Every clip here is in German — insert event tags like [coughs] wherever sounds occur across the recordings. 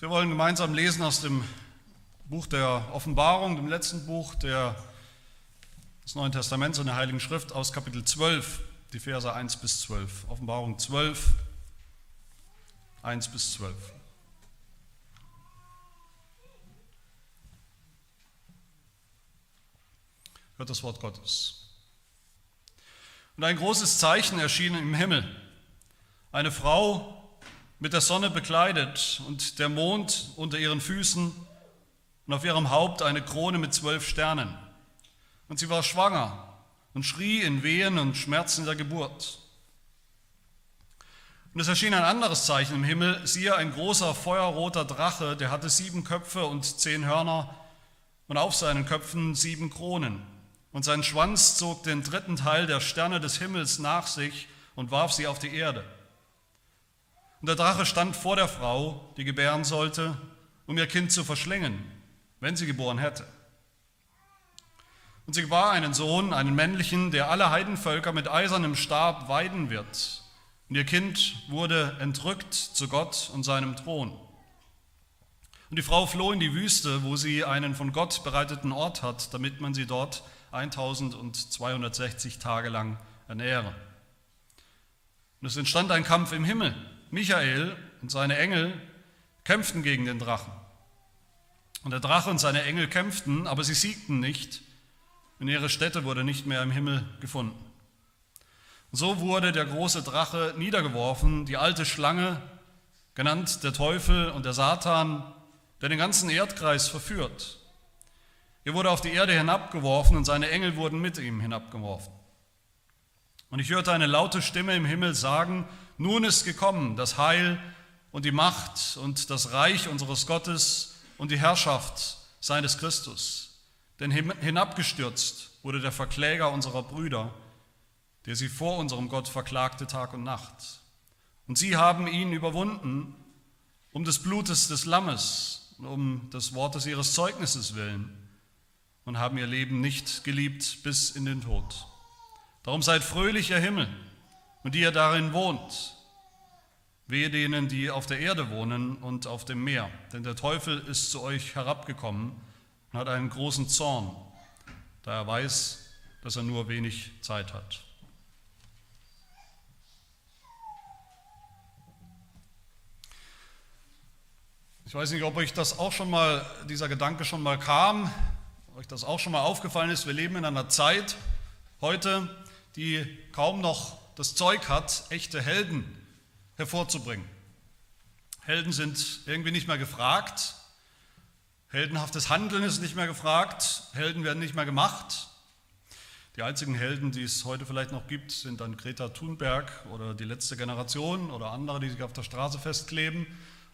Wir wollen gemeinsam lesen aus dem Buch der Offenbarung, dem letzten Buch der, des Neuen Testaments und der Heiligen Schrift aus Kapitel 12, die Verse 1 bis 12. Offenbarung 12, 1 bis 12. Hört das Wort Gottes. Und ein großes Zeichen erschien im Himmel. Eine Frau mit der Sonne bekleidet und der Mond unter ihren Füßen und auf ihrem Haupt eine Krone mit zwölf Sternen. Und sie war schwanger und schrie in Wehen und Schmerzen der Geburt. Und es erschien ein anderes Zeichen im Himmel, siehe ein großer feuerroter Drache, der hatte sieben Köpfe und zehn Hörner und auf seinen Köpfen sieben Kronen. Und sein Schwanz zog den dritten Teil der Sterne des Himmels nach sich und warf sie auf die Erde. Und der Drache stand vor der Frau, die gebären sollte, um ihr Kind zu verschlingen, wenn sie geboren hätte. Und sie gebar einen Sohn, einen männlichen, der alle Heidenvölker mit eisernem Stab weiden wird. Und ihr Kind wurde entrückt zu Gott und seinem Thron. Und die Frau floh in die Wüste, wo sie einen von Gott bereiteten Ort hat, damit man sie dort 1260 Tage lang ernähre. Und es entstand ein Kampf im Himmel. Michael und seine Engel kämpften gegen den Drachen. Und der Drache und seine Engel kämpften, aber sie siegten nicht, und ihre Stätte wurde nicht mehr im Himmel gefunden. Und so wurde der große Drache niedergeworfen, die alte Schlange, genannt der Teufel und der Satan, der den ganzen Erdkreis verführt. Er wurde auf die Erde hinabgeworfen und seine Engel wurden mit ihm hinabgeworfen. Und ich hörte eine laute Stimme im Himmel sagen, nun ist gekommen das Heil und die Macht und das Reich unseres Gottes und die Herrschaft seines Christus. Denn hinabgestürzt wurde der Verkläger unserer Brüder, der sie vor unserem Gott verklagte Tag und Nacht. Und sie haben ihn überwunden um des Blutes des Lammes, um des Wortes ihres Zeugnisses willen und haben ihr Leben nicht geliebt bis in den Tod. Darum seid fröhlich, ihr Himmel, und die ihr darin wohnt. Wehe denen, die auf der Erde wohnen und auf dem Meer, denn der Teufel ist zu euch herabgekommen und hat einen großen Zorn, da er weiß, dass er nur wenig Zeit hat. Ich weiß nicht, ob euch das auch schon mal, dieser Gedanke schon mal kam, ob euch das auch schon mal aufgefallen ist. Wir leben in einer Zeit heute, die kaum noch das Zeug hat, echte Helden hervorzubringen. Helden sind irgendwie nicht mehr gefragt. Heldenhaftes Handeln ist nicht mehr gefragt. Helden werden nicht mehr gemacht. Die einzigen Helden, die es heute vielleicht noch gibt, sind dann Greta Thunberg oder die letzte Generation oder andere, die sich auf der Straße festkleben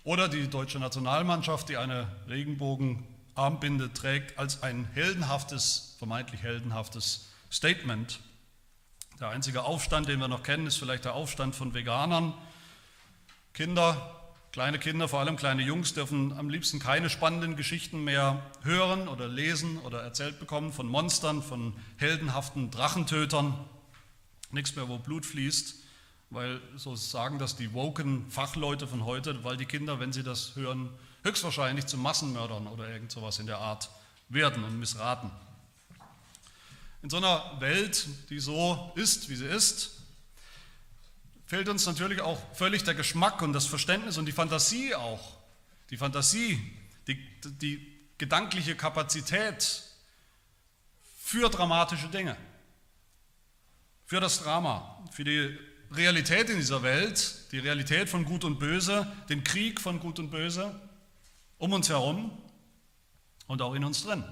oder die deutsche Nationalmannschaft, die eine Regenbogenarmbinde trägt, als ein heldenhaftes, vermeintlich heldenhaftes Statement. Der einzige Aufstand, den wir noch kennen, ist vielleicht der Aufstand von Veganern. Kinder, kleine Kinder, vor allem kleine Jungs, dürfen am liebsten keine spannenden Geschichten mehr hören oder lesen oder erzählt bekommen von Monstern, von heldenhaften Drachentötern. Nichts mehr, wo Blut fließt, weil so sagen das die woken Fachleute von heute, weil die Kinder, wenn sie das hören, höchstwahrscheinlich zu Massenmördern oder irgend sowas in der Art werden und missraten. In so einer Welt, die so ist, wie sie ist, fehlt uns natürlich auch völlig der Geschmack und das Verständnis und die Fantasie auch. Die Fantasie, die, die gedankliche Kapazität für dramatische Dinge, für das Drama, für die Realität in dieser Welt, die Realität von Gut und Böse, den Krieg von Gut und Böse um uns herum und auch in uns drin.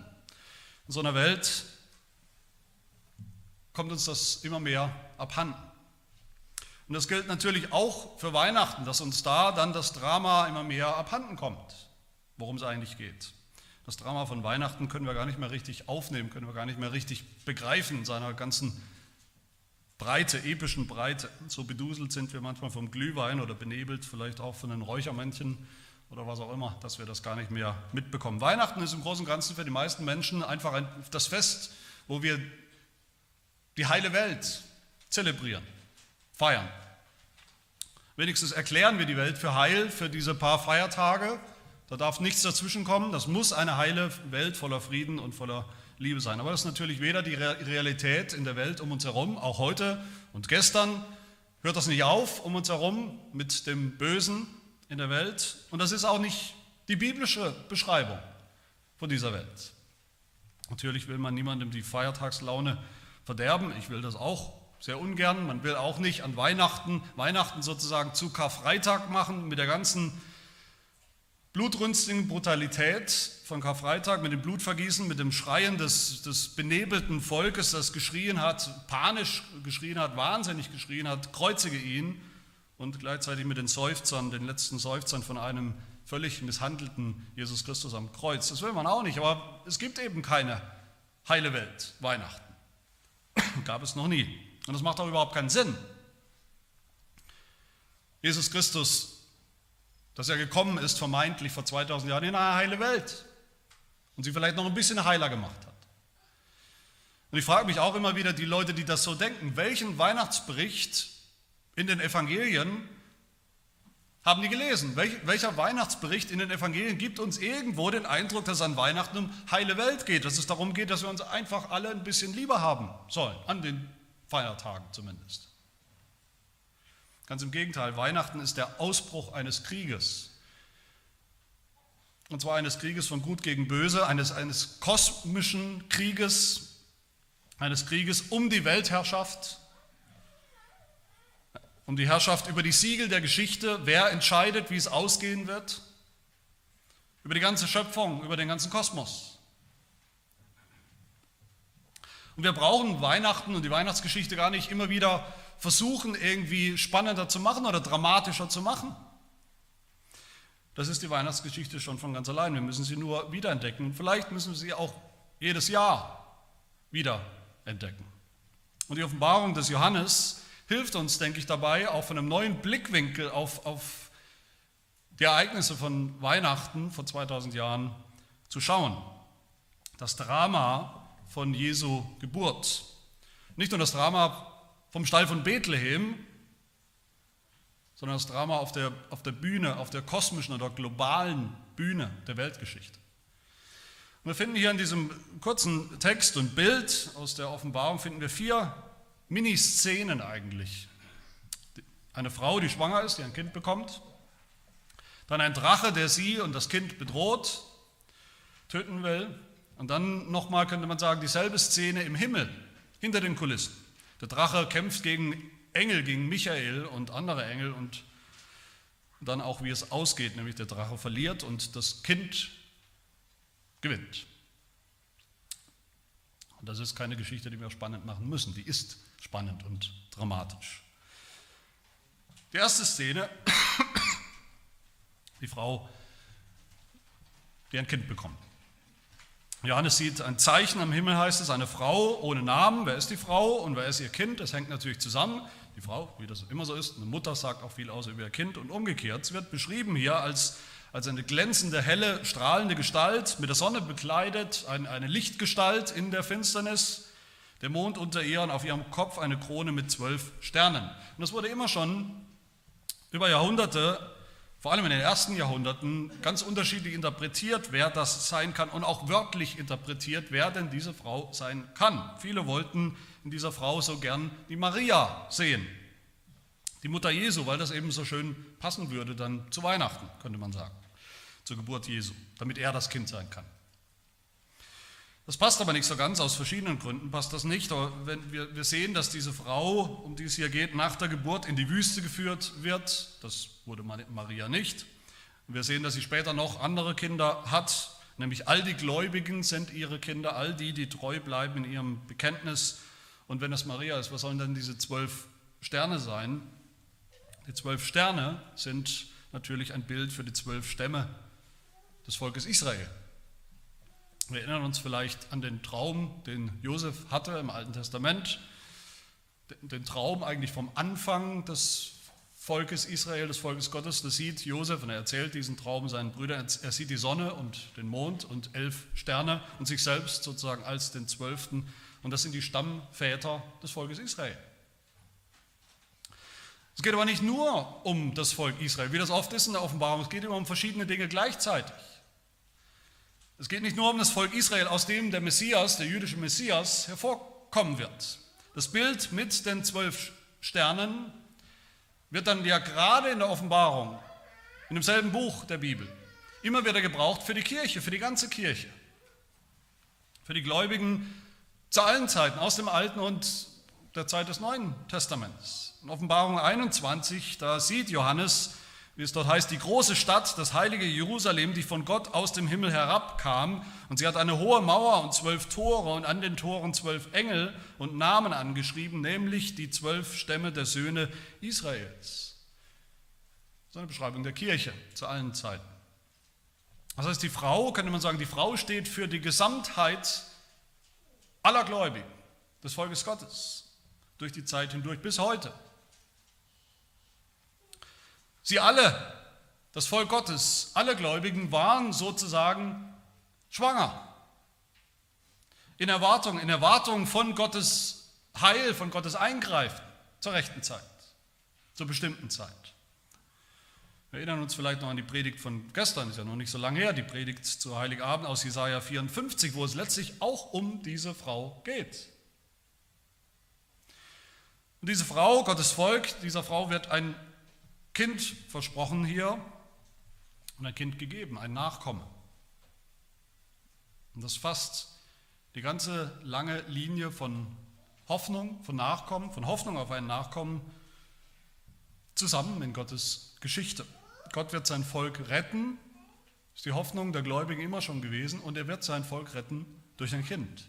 In so einer Welt kommt uns das immer mehr abhanden. Und das gilt natürlich auch für Weihnachten, dass uns da dann das Drama immer mehr abhanden kommt, worum es eigentlich geht. Das Drama von Weihnachten können wir gar nicht mehr richtig aufnehmen, können wir gar nicht mehr richtig begreifen in seiner ganzen Breite, epischen Breite. So beduselt sind wir manchmal vom Glühwein oder benebelt vielleicht auch von den Räuchermännchen oder was auch immer, dass wir das gar nicht mehr mitbekommen. Weihnachten ist im Großen und Ganzen für die meisten Menschen einfach ein, das Fest, wo wir die heile Welt zelebrieren, feiern. Wenigstens erklären wir die Welt für heil für diese paar Feiertage, Da darf nichts dazwischenkommen. Das muss eine heile Welt voller Frieden und voller Liebe sein. Aber das ist natürlich weder die Realität in der Welt um uns herum, auch heute und gestern hört das nicht auf um uns herum mit dem Bösen in der Welt. Und das ist auch nicht die biblische Beschreibung von dieser Welt. Natürlich will man niemandem die Feiertagslaune verderben. Ich will das auch sehr ungern. Man will auch nicht an Weihnachten, Weihnachten sozusagen zu Karfreitag machen mit der ganzen blutrünstigen Brutalität von Karfreitag, mit dem Blutvergießen, mit dem Schreien des, des benebelten Volkes, das geschrien hat, panisch geschrien hat, wahnsinnig geschrien hat, kreuzige ihn und gleichzeitig mit den Seufzern, den letzten Seufzern von einem völlig misshandelten Jesus Christus am Kreuz. Das will man auch nicht, aber es gibt eben keine heile Welt, Weihnachten. Gab es noch nie. Und das macht auch überhaupt keinen Sinn. Jesus Christus, dass er gekommen ist, vermeintlich vor 2000 Jahren in eine heile Welt und sie vielleicht noch ein bisschen heiler gemacht hat. Und ich frage mich auch immer wieder, die Leute, die das so denken, welchen Weihnachtsbericht in den Evangelien haben die gelesen? welcher Weihnachtsbericht in den Evangelien gibt uns irgendwo den Eindruck, dass es an Weihnachten um heile Welt geht, dass es darum geht, dass wir uns einfach alle ein bisschen lieber haben sollen, an den Feiertagen zumindest. Ganz im Gegenteil, Weihnachten ist der Ausbruch eines Krieges. Und zwar eines Krieges von Gut gegen Böse, eines, eines kosmischen Krieges, eines Krieges um die Weltherrschaft, um die Herrschaft über die Siegel der Geschichte, wer entscheidet, wie es ausgehen wird, über die ganze Schöpfung, über den ganzen Kosmos. Und wir brauchen Weihnachten und die Weihnachtsgeschichte gar nicht immer wieder versuchen, irgendwie spannender zu machen oder dramatischer zu machen. Das ist die Weihnachtsgeschichte schon von ganz allein. Wir müssen sie nur wiederentdecken. Vielleicht müssen wir sie auch jedes Jahr wiederentdecken. Und die Offenbarung des Johannes hilft uns, denke ich, dabei, auch von einem neuen Blickwinkel auf, auf die Ereignisse von Weihnachten vor 2000 Jahren zu schauen. Das Drama von Jesu Geburt. Nicht nur das Drama vom Stall von Bethlehem, sondern das Drama auf der, auf der Bühne, auf der kosmischen oder globalen Bühne der Weltgeschichte. Und wir finden hier in diesem kurzen Text und Bild aus der Offenbarung finden wir vier Miniszenen eigentlich. Eine Frau, die schwanger ist, die ein Kind bekommt. Dann ein Drache, der sie und das Kind bedroht, töten will. Und dann nochmal könnte man sagen, dieselbe Szene im Himmel, hinter den Kulissen. Der Drache kämpft gegen Engel, gegen Michael und andere Engel und dann auch, wie es ausgeht, nämlich der Drache verliert und das Kind gewinnt. Und das ist keine Geschichte, die wir spannend machen müssen, die ist spannend und dramatisch. Die erste Szene, [coughs] die Frau, die ein Kind bekommt. Johannes sieht ein Zeichen am Himmel, heißt es, eine Frau ohne Namen. Wer ist die Frau und wer ist ihr Kind? Das hängt natürlich zusammen. Die Frau, wie das immer so ist, eine Mutter sagt auch viel aus über ihr Kind und umgekehrt. Es wird beschrieben hier als, als eine glänzende, helle, strahlende Gestalt, mit der Sonne bekleidet, ein, eine Lichtgestalt in der Finsternis, der Mond unter ihr und auf ihrem Kopf eine Krone mit zwölf Sternen. Und das wurde immer schon über Jahrhunderte, vor allem in den ersten Jahrhunderten, ganz unterschiedlich interpretiert, wer das sein kann und auch wörtlich interpretiert, wer denn diese Frau sein kann. Viele wollten in dieser Frau so gern die Maria sehen, die Mutter Jesu, weil das eben so schön passen würde dann zu Weihnachten, könnte man sagen, zur Geburt Jesu, damit er das Kind sein kann. Das passt aber nicht so ganz, aus verschiedenen Gründen passt das nicht. Aber wenn wir, wir sehen, dass diese Frau, um die es hier geht, nach der Geburt in die Wüste geführt wird. Das wurde Maria nicht. Wir sehen, dass sie später noch andere Kinder hat, nämlich all die Gläubigen sind ihre Kinder, all die, die treu bleiben in ihrem Bekenntnis. Und wenn es Maria ist, was sollen denn diese zwölf Sterne sein? Die zwölf Sterne sind natürlich ein Bild für die zwölf Stämme des Volkes Israel. Wir erinnern uns vielleicht an den Traum, den Josef hatte im Alten Testament, den Traum eigentlich vom Anfang des Volkes Israel, des Volkes Gottes. Das sieht Josef und er erzählt diesen Traum seinen Brüdern. Er sieht die Sonne und den Mond und elf Sterne und sich selbst sozusagen als den Zwölften. Und das sind die Stammväter des Volkes Israel. Es geht aber nicht nur um das Volk Israel, wie das oft ist in der Offenbarung, es geht immer um verschiedene Dinge gleichzeitig. Es geht nicht nur um das Volk Israel, aus dem der Messias, der jüdische Messias, hervorkommen wird. Das Bild mit den zwölf Sternen wird dann ja gerade in der Offenbarung, in demselben Buch der Bibel, immer wieder gebraucht für die Kirche, für die ganze Kirche, für die Gläubigen zu allen Zeiten, aus dem Alten und der Zeit des Neuen Testaments. In Offenbarung 21, da sieht Johannes, wie es dort heißt, die große Stadt, das heilige Jerusalem, die von Gott aus dem Himmel herabkam. Und sie hat eine hohe Mauer und zwölf Tore und an den Toren zwölf Engel und Namen angeschrieben, nämlich die zwölf Stämme der Söhne Israels. Ist eine Beschreibung der Kirche zu allen Zeiten. Das heißt, die Frau, könnte man sagen, die Frau steht für die Gesamtheit aller Gläubigen des Volkes Gottes durch die Zeit hindurch bis heute. Sie alle, das Volk Gottes, alle Gläubigen waren sozusagen schwanger. In Erwartung, in Erwartung von Gottes Heil, von Gottes Eingreifen zur rechten Zeit, zur bestimmten Zeit. Wir erinnern uns vielleicht noch an die Predigt von gestern, ist ja noch nicht so lange her, die Predigt zu Heiligabend aus Jesaja 54, wo es letztlich auch um diese Frau geht. Und diese Frau, Gottes Volk, dieser Frau wird ein Kind versprochen hier und ein Kind gegeben, ein Nachkomme. Und das fasst die ganze lange Linie von Hoffnung, von Nachkommen, von Hoffnung auf einen Nachkommen zusammen in Gottes Geschichte. Gott wird sein Volk retten, ist die Hoffnung der Gläubigen immer schon gewesen, und er wird sein Volk retten durch ein Kind,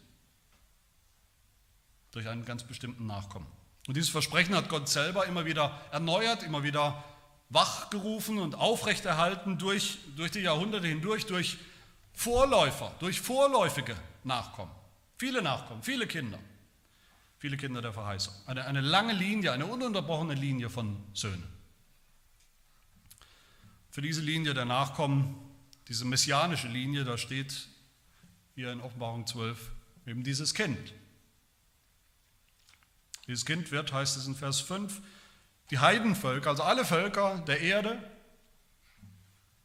durch einen ganz bestimmten Nachkommen. Und dieses Versprechen hat Gott selber immer wieder erneuert, immer wieder wachgerufen und aufrechterhalten durch, durch die Jahrhunderte hindurch, durch Vorläufer, durch vorläufige Nachkommen. Viele Nachkommen, viele Kinder, viele Kinder der Verheißung. Eine, eine lange Linie, eine ununterbrochene Linie von Söhnen. Für diese Linie der Nachkommen, diese messianische Linie, da steht hier in Offenbarung 12 eben dieses Kind. Dieses Kind wird, heißt es in Vers 5, die Heidenvölker, also alle Völker der Erde,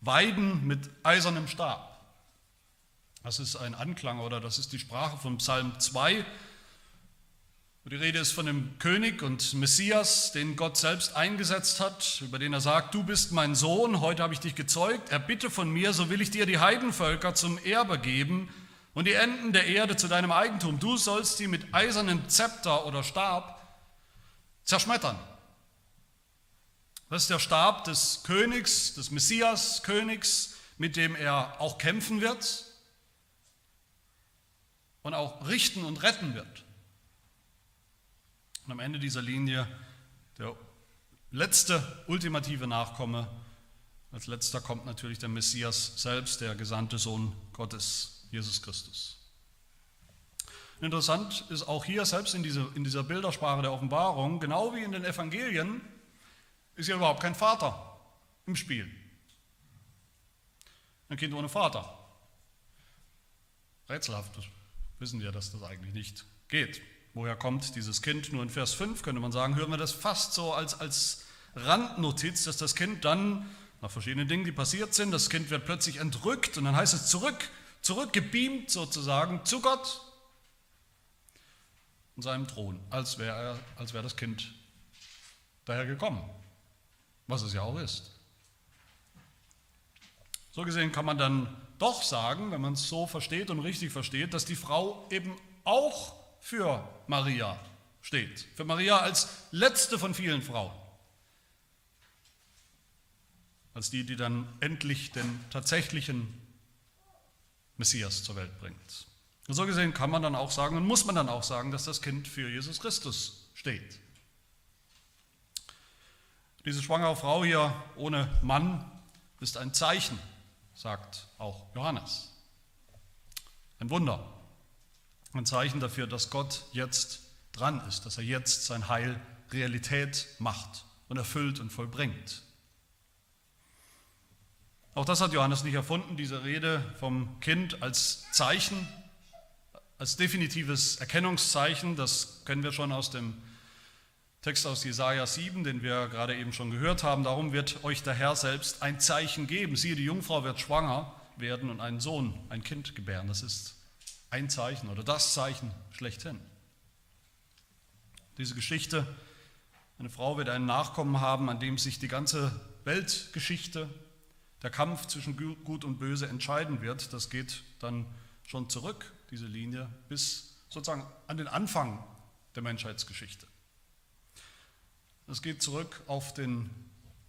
weiden mit eisernem Stab. Das ist ein Anklang oder das ist die Sprache von Psalm 2. Die Rede ist von dem König und Messias, den Gott selbst eingesetzt hat, über den er sagt, du bist mein Sohn, heute habe ich dich gezeugt, erbitte von mir, so will ich dir die Heidenvölker zum Erbe geben und die Enden der Erde zu deinem Eigentum. Du sollst sie mit eisernem Zepter oder Stab zerschmettern. Das ist der Stab des Königs, des Messias Königs, mit dem er auch kämpfen wird und auch richten und retten wird. Und am Ende dieser Linie der letzte ultimative Nachkomme. Als letzter kommt natürlich der Messias selbst, der gesandte Sohn Gottes, Jesus Christus. Interessant ist auch hier, selbst in, diese, in dieser Bildersprache der Offenbarung, genau wie in den Evangelien, ist ja überhaupt kein Vater im Spiel. Ein Kind ohne Vater. Rätselhaft, das wissen wir, dass das eigentlich nicht geht. Woher kommt dieses Kind? Nur in Vers 5 könnte man sagen, hören wir das fast so als, als Randnotiz, dass das Kind dann, nach verschiedenen Dingen, die passiert sind, das Kind wird plötzlich entrückt und dann heißt es zurück, zurückgebeamt sozusagen zu Gott und seinem Thron, als wäre wär das Kind daher gekommen was es ja auch ist. So gesehen kann man dann doch sagen, wenn man es so versteht und richtig versteht, dass die Frau eben auch für Maria steht. Für Maria als letzte von vielen Frauen. Als die, die dann endlich den tatsächlichen Messias zur Welt bringt. Und so gesehen kann man dann auch sagen und muss man dann auch sagen, dass das Kind für Jesus Christus steht. Diese schwangere Frau hier ohne Mann ist ein Zeichen, sagt auch Johannes. Ein Wunder. Ein Zeichen dafür, dass Gott jetzt dran ist, dass er jetzt sein Heil Realität macht und erfüllt und vollbringt. Auch das hat Johannes nicht erfunden, diese Rede vom Kind als Zeichen, als definitives Erkennungszeichen. Das kennen wir schon aus dem Text aus Jesaja 7, den wir gerade eben schon gehört haben. Darum wird euch der Herr selbst ein Zeichen geben. Siehe, die Jungfrau wird schwanger werden und einen Sohn, ein Kind gebären. Das ist ein Zeichen oder das Zeichen schlechthin. Diese Geschichte, eine Frau wird einen Nachkommen haben, an dem sich die ganze Weltgeschichte, der Kampf zwischen Gut und Böse entscheiden wird. Das geht dann schon zurück, diese Linie, bis sozusagen an den Anfang der Menschheitsgeschichte. Es geht zurück auf den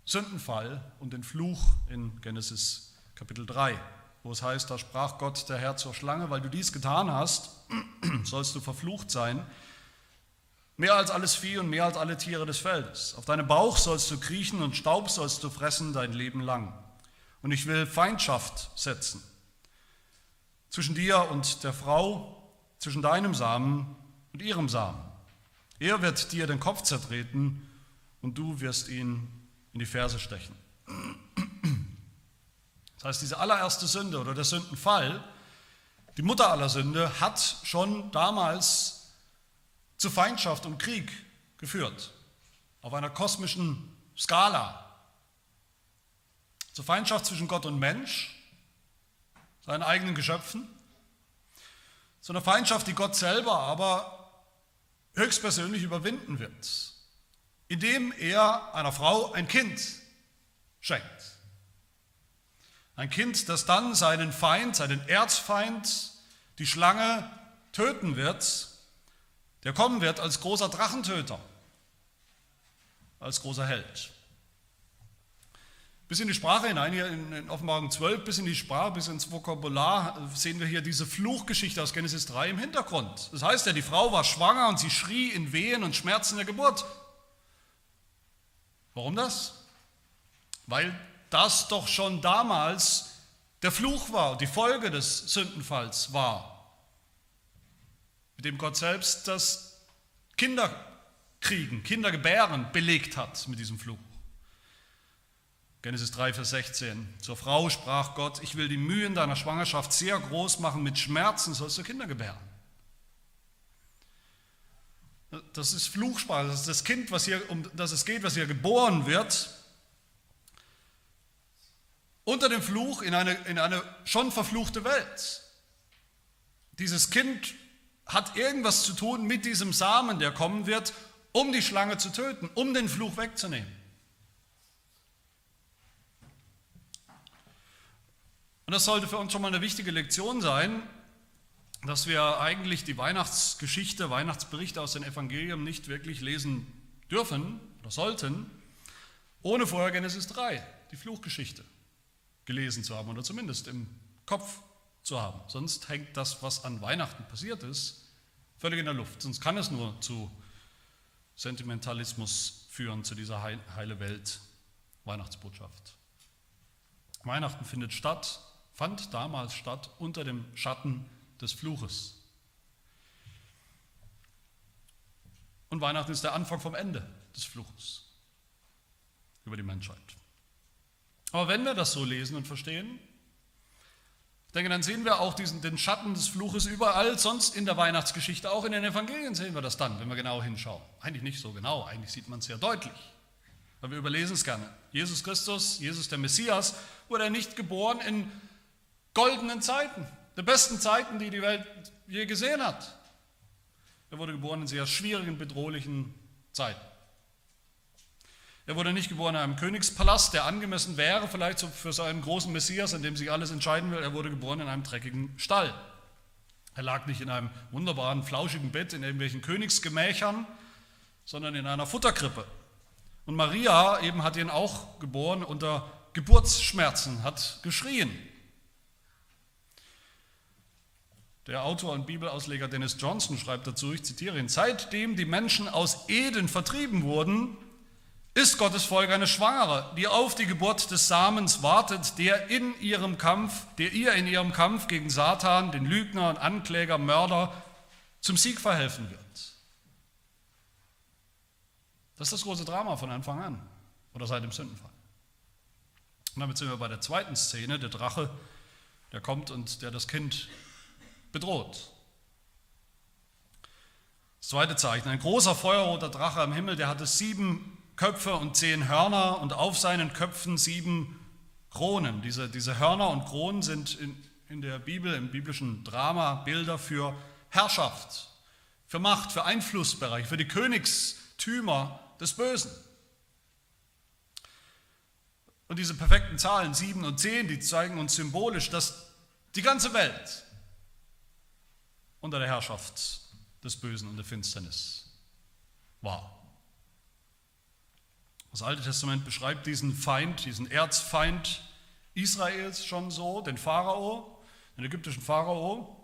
Sündenfall und den Fluch in Genesis Kapitel 3, wo es heißt, da sprach Gott der Herr zur Schlange, weil du dies getan hast, [clears throat] sollst du verflucht sein, mehr als alles Vieh und mehr als alle Tiere des Feldes. Auf deinem Bauch sollst du kriechen und Staub sollst du fressen dein Leben lang. Und ich will Feindschaft setzen zwischen dir und der Frau, zwischen deinem Samen und ihrem Samen. Er wird dir den Kopf zertreten und du wirst ihn in die Ferse stechen. Das heißt, diese allererste Sünde oder der Sündenfall, die Mutter aller Sünde, hat schon damals zu Feindschaft und Krieg geführt, auf einer kosmischen Skala. Zur Feindschaft zwischen Gott und Mensch, seinen eigenen Geschöpfen, zu einer Feindschaft, die Gott selber aber höchstpersönlich überwinden wird indem er einer Frau ein Kind schenkt. Ein Kind, das dann seinen Feind, seinen Erzfeind, die Schlange töten wird, der kommen wird als großer Drachentöter, als großer Held. Bis in die Sprache hinein, hier in Offenbarung 12, bis in die Sprache, bis ins Vokabular, sehen wir hier diese Fluchgeschichte aus Genesis 3 im Hintergrund. Das heißt ja, die Frau war schwanger und sie schrie in Wehen und Schmerzen der Geburt. Warum das? Weil das doch schon damals der Fluch war, die Folge des Sündenfalls war, mit dem Gott selbst das Kinderkriegen, Kindergebären belegt hat mit diesem Fluch. Genesis 3, Vers 16. Zur Frau sprach Gott, ich will die Mühen deiner Schwangerschaft sehr groß machen, mit Schmerzen sollst du Kinder gebären. Das ist Fluchsprache, das ist das Kind, was hier, um das es geht, was hier geboren wird, unter dem Fluch in eine, in eine schon verfluchte Welt. Dieses Kind hat irgendwas zu tun mit diesem Samen, der kommen wird, um die Schlange zu töten, um den Fluch wegzunehmen. Und das sollte für uns schon mal eine wichtige Lektion sein, dass wir eigentlich die Weihnachtsgeschichte, Weihnachtsberichte aus den Evangelien nicht wirklich lesen dürfen oder sollten, ohne vorher Genesis 3, die Fluchgeschichte, gelesen zu haben oder zumindest im Kopf zu haben. Sonst hängt das, was an Weihnachten passiert ist, völlig in der Luft. Sonst kann es nur zu Sentimentalismus führen, zu dieser heile Welt Weihnachtsbotschaft. Weihnachten findet statt, fand damals statt unter dem Schatten des Fluches. Und Weihnachten ist der Anfang vom Ende des Fluches über die Menschheit. Aber wenn wir das so lesen und verstehen, denke, dann sehen wir auch diesen, den Schatten des Fluches überall, sonst in der Weihnachtsgeschichte, auch in den Evangelien sehen wir das dann, wenn wir genau hinschauen. Eigentlich nicht so genau, eigentlich sieht man es sehr deutlich, weil wir überlesen es gerne. Jesus Christus, Jesus der Messias, wurde er nicht geboren in goldenen Zeiten, der besten Zeiten, die die Welt je gesehen hat. Er wurde geboren in sehr schwierigen, bedrohlichen Zeiten. Er wurde nicht geboren in einem Königspalast, der angemessen wäre, vielleicht so für so einen großen Messias, an dem sich alles entscheiden will. Er wurde geboren in einem dreckigen Stall. Er lag nicht in einem wunderbaren, flauschigen Bett in irgendwelchen Königsgemächern, sondern in einer Futterkrippe. Und Maria eben hat ihn auch geboren unter Geburtsschmerzen, hat geschrien. Der Autor und Bibelausleger Dennis Johnson schreibt dazu, ich zitiere ihn, seitdem die Menschen aus Eden vertrieben wurden, ist Gottes Volk eine Schwangere, die auf die Geburt des Samens wartet, der in ihrem Kampf, der ihr in ihrem Kampf gegen Satan, den Lügner und Ankläger, Mörder, zum Sieg verhelfen wird. Das ist das große Drama von Anfang an oder seit dem Sündenfall. Und damit sind wir bei der zweiten Szene, der Drache, der kommt und der das Kind bedroht. Das zweite Zeichen, ein großer feuerroter Drache am Himmel, der hatte sieben Köpfe und zehn Hörner und auf seinen Köpfen sieben Kronen. Diese, diese Hörner und Kronen sind in, in der Bibel, im biblischen Drama, Bilder für Herrschaft, für Macht, für Einflussbereich, für die Königstümer des Bösen. Und diese perfekten Zahlen, sieben und zehn, die zeigen uns symbolisch, dass die ganze Welt unter der Herrschaft des Bösen und der Finsternis war. Das Alte Testament beschreibt diesen Feind, diesen Erzfeind Israels schon so, den Pharao, den ägyptischen Pharao,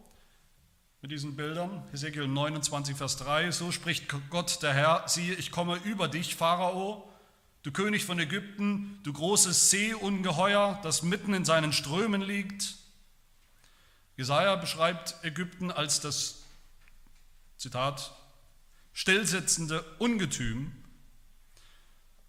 mit diesen Bildern. Hesekiel 29, Vers 3, so spricht Gott der Herr, siehe, ich komme über dich, Pharao, du König von Ägypten, du großes Seeungeheuer, das mitten in seinen Strömen liegt. Jesaja beschreibt Ägypten als das, Zitat, stillsitzende Ungetüm,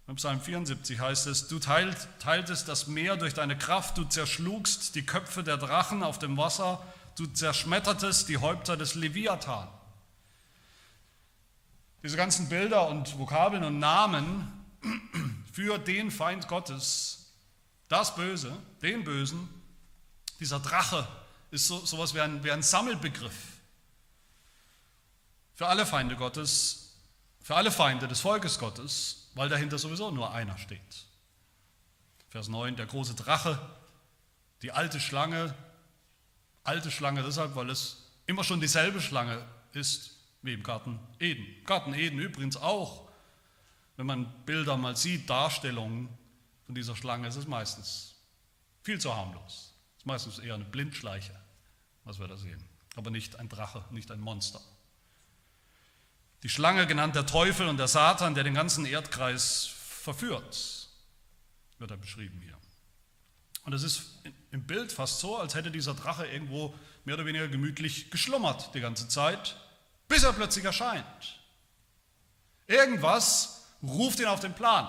im Psalm 74 heißt es, du teilt, teiltest das Meer durch deine Kraft, du zerschlugst die Köpfe der Drachen auf dem Wasser, du zerschmettertest die Häupter des Leviathan. Diese ganzen Bilder und Vokabeln und Namen [clears throat] für den Feind Gottes, das Böse, den Bösen, dieser Drache ist so, sowas wie ein, wie ein Sammelbegriff für alle Feinde Gottes, für alle Feinde des Volkes Gottes weil dahinter sowieso nur einer steht. Vers 9, der große Drache, die alte Schlange, alte Schlange deshalb, weil es immer schon dieselbe Schlange ist wie im Garten Eden. Garten Eden übrigens auch, wenn man Bilder mal sieht, Darstellungen von dieser Schlange, ist es meistens viel zu harmlos. Meistens eher eine Blindschleiche, was wir da sehen, aber nicht ein Drache, nicht ein Monster. Die Schlange genannt der Teufel und der Satan, der den ganzen Erdkreis verführt, wird er beschrieben hier. Und es ist im Bild fast so, als hätte dieser Drache irgendwo mehr oder weniger gemütlich geschlummert die ganze Zeit, bis er plötzlich erscheint. Irgendwas ruft ihn auf den Plan.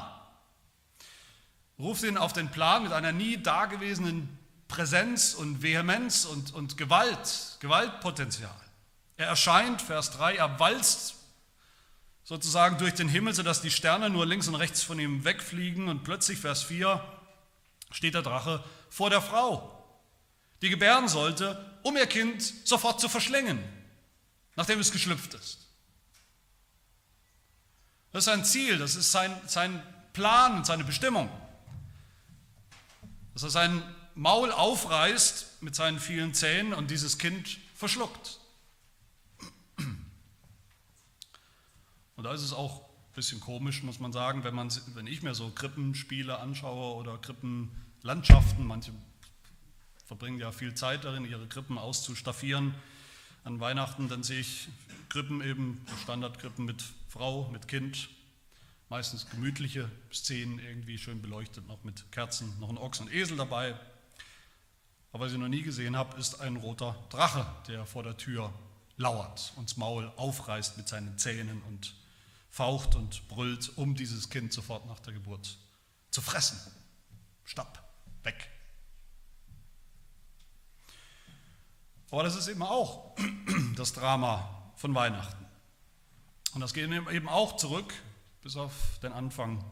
Ruft ihn auf den Plan mit einer nie dagewesenen Präsenz und Vehemenz und, und Gewalt, Gewaltpotenzial. Er erscheint, Vers 3, er walzt sozusagen durch den Himmel, sodass die Sterne nur links und rechts von ihm wegfliegen. Und plötzlich, Vers 4, steht der Drache vor der Frau, die gebären sollte, um ihr Kind sofort zu verschlingen, nachdem es geschlüpft ist. Das ist sein Ziel, das ist sein, sein Plan und seine Bestimmung. Dass er sein Maul aufreißt mit seinen vielen Zähnen und dieses Kind verschluckt. Und da ist es auch ein bisschen komisch, muss man sagen, wenn, man, wenn ich mir so Krippenspiele anschaue oder Krippenlandschaften, manche verbringen ja viel Zeit darin, ihre Krippen auszustaffieren. An Weihnachten, dann sehe ich Krippen eben, Standardkrippen mit Frau, mit Kind, meistens gemütliche Szenen, irgendwie schön beleuchtet, noch mit Kerzen, noch ein Ochs und Esel dabei. Aber was ich noch nie gesehen habe, ist ein roter Drache, der vor der Tür lauert und das Maul aufreißt mit seinen Zähnen und faucht und brüllt, um dieses Kind sofort nach der Geburt zu fressen. Stopp, weg. Aber das ist eben auch [clears throat] das Drama von Weihnachten. Und das geht eben auch zurück bis auf den Anfang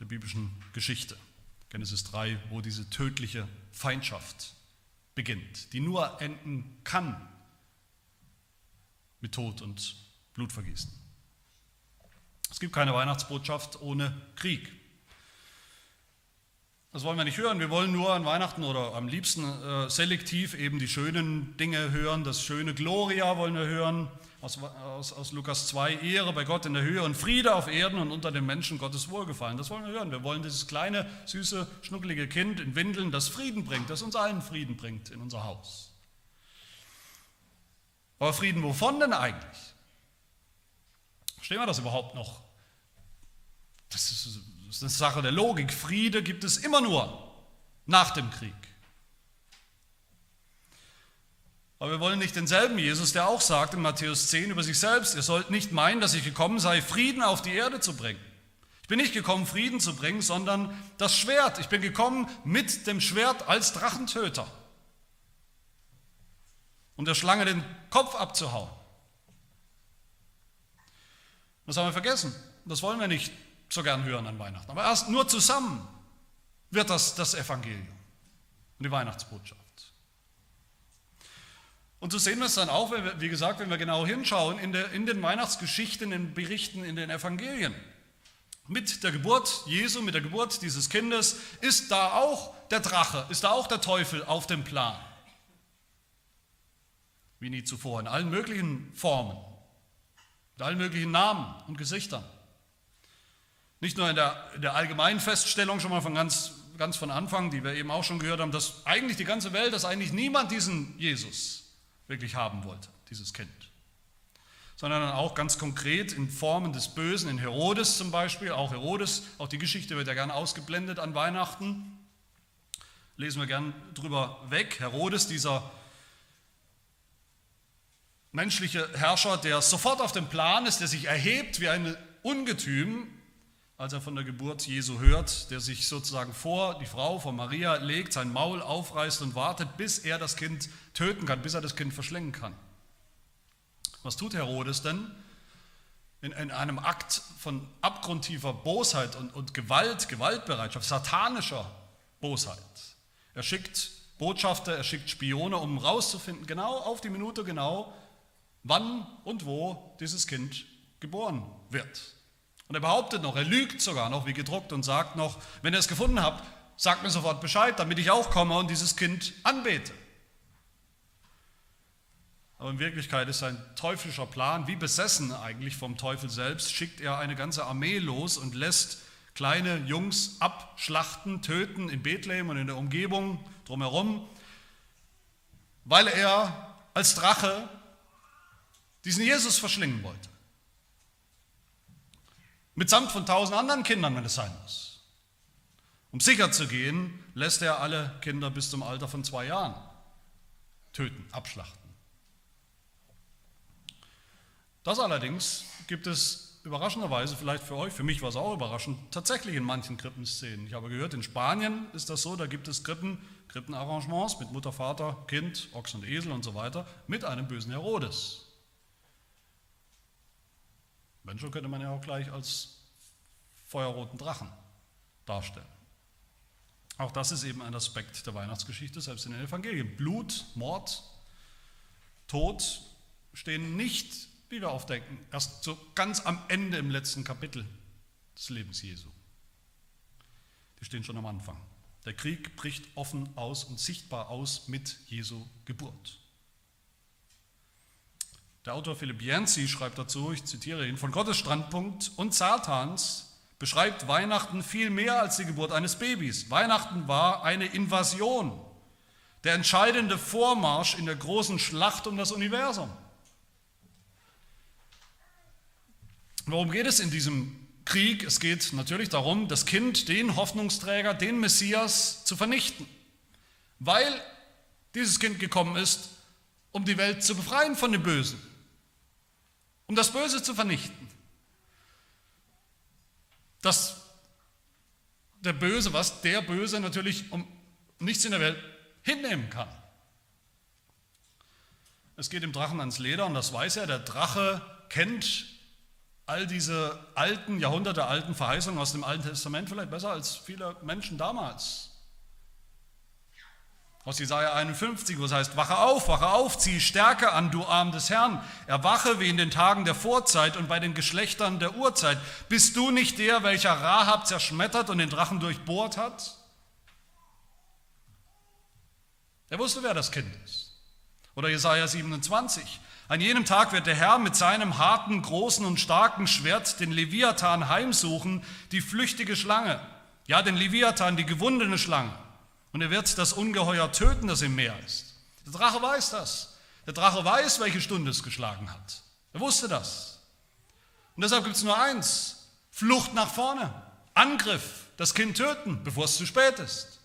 der biblischen Geschichte. Genesis 3, wo diese tödliche Feindschaft beginnt, die nur enden kann mit Tod und Blutvergießen. Es gibt keine Weihnachtsbotschaft ohne Krieg. Das wollen wir nicht hören. Wir wollen nur an Weihnachten oder am liebsten äh, selektiv eben die schönen Dinge hören. Das schöne Gloria wollen wir hören aus, aus, aus Lukas 2. Ehre bei Gott in der Höhe und Friede auf Erden und unter den Menschen Gottes Wohlgefallen. Das wollen wir hören. Wir wollen dieses kleine, süße, schnuckelige Kind in Windeln, das Frieden bringt, das uns allen Frieden bringt in unser Haus. Aber Frieden wovon denn eigentlich? Verstehen wir das überhaupt noch? Das ist, das ist eine Sache der Logik. Friede gibt es immer nur nach dem Krieg. Aber wir wollen nicht denselben Jesus, der auch sagt in Matthäus 10 über sich selbst, ihr sollt nicht meinen, dass ich gekommen sei, Frieden auf die Erde zu bringen. Ich bin nicht gekommen, Frieden zu bringen, sondern das Schwert. Ich bin gekommen mit dem Schwert als Drachentöter, um der Schlange den Kopf abzuhauen. Das haben wir vergessen. Das wollen wir nicht so gern hören an Weihnachten. Aber erst nur zusammen wird das das Evangelium und die Weihnachtsbotschaft. Und so sehen wir es dann auch, wie gesagt, wenn wir genau hinschauen, in, der, in den Weihnachtsgeschichten, in den Berichten, in den Evangelien. Mit der Geburt Jesu, mit der Geburt dieses Kindes ist da auch der Drache, ist da auch der Teufel auf dem Plan. Wie nie zuvor, in allen möglichen Formen, mit allen möglichen Namen und Gesichtern. Nicht nur in der, in der allgemeinen Feststellung schon mal von ganz, ganz von Anfang, die wir eben auch schon gehört haben, dass eigentlich die ganze Welt, dass eigentlich niemand diesen Jesus wirklich haben wollte, dieses Kind. Sondern auch ganz konkret in Formen des Bösen, in Herodes zum Beispiel, auch Herodes, auch die Geschichte wird ja gern ausgeblendet an Weihnachten, lesen wir gern drüber weg. Herodes, dieser menschliche Herrscher, der sofort auf dem Plan ist, der sich erhebt wie ein Ungetüm, als er von der Geburt Jesu hört, der sich sozusagen vor die Frau, vor Maria legt, sein Maul aufreißt und wartet, bis er das Kind töten kann, bis er das Kind verschlingen kann. Was tut Herodes denn? In, in einem Akt von abgrundtiefer Bosheit und, und Gewalt, Gewaltbereitschaft, satanischer Bosheit. Er schickt Botschafter, er schickt Spione, um herauszufinden, genau auf die Minute genau, wann und wo dieses Kind geboren wird. Und er behauptet noch, er lügt sogar noch wie gedruckt und sagt noch, wenn ihr es gefunden habt, sagt mir sofort Bescheid, damit ich auch komme und dieses Kind anbete. Aber in Wirklichkeit ist sein teuflischer Plan, wie besessen eigentlich vom Teufel selbst, schickt er eine ganze Armee los und lässt kleine Jungs abschlachten, töten in Bethlehem und in der Umgebung drumherum, weil er als Drache diesen Jesus verschlingen wollte. Mitsamt von tausend anderen Kindern, wenn es sein muss. Um sicher zu gehen, lässt er alle Kinder bis zum Alter von zwei Jahren töten, abschlachten. Das allerdings gibt es überraschenderweise, vielleicht für euch, für mich war es auch überraschend, tatsächlich in manchen Krippenszenen. Ich habe gehört, in Spanien ist das so, da gibt es Krippen, Krippenarrangements mit Mutter, Vater, Kind, Ochs und Esel und so weiter, mit einem bösen Herodes. Schon, könnte man ja auch gleich als feuerroten Drachen darstellen. Auch das ist eben ein Aspekt der Weihnachtsgeschichte, selbst in den Evangelien. Blut, Mord, Tod stehen nicht wie wir aufdenken, erst so ganz am Ende im letzten Kapitel des Lebens Jesu. Die stehen schon am Anfang. Der Krieg bricht offen aus und sichtbar aus mit Jesu Geburt. Der Autor Philipp Yancey schreibt dazu, ich zitiere ihn, von Gottes Standpunkt und Satans beschreibt Weihnachten viel mehr als die Geburt eines Babys. Weihnachten war eine Invasion, der entscheidende Vormarsch in der großen Schlacht um das Universum. Worum geht es in diesem Krieg? Es geht natürlich darum, das Kind, den Hoffnungsträger, den Messias zu vernichten, weil dieses Kind gekommen ist, um die Welt zu befreien von dem Bösen, um das Böse zu vernichten. Dass der Böse, was der Böse natürlich um nichts in der Welt hinnehmen kann. Es geht dem Drachen ans Leder und das weiß er. Der Drache kennt all diese alten, jahrhundertealten Verheißungen aus dem Alten Testament vielleicht besser als viele Menschen damals. Aus Jesaja 51, wo es heißt, wache auf, wache auf, zieh Stärke an, du Arm des Herrn. Erwache wie in den Tagen der Vorzeit und bei den Geschlechtern der Urzeit. Bist du nicht der, welcher Rahab zerschmettert und den Drachen durchbohrt hat? Er wusste, wer das Kind ist. Oder Jesaja 27. An jenem Tag wird der Herr mit seinem harten, großen und starken Schwert den Leviathan heimsuchen, die flüchtige Schlange. Ja, den Leviathan, die gewundene Schlange. Und er wird das Ungeheuer töten, das im Meer ist. Der Drache weiß das. Der Drache weiß, welche Stunde es geschlagen hat. Er wusste das. Und deshalb gibt es nur eins. Flucht nach vorne. Angriff. Das Kind töten, bevor es zu spät ist.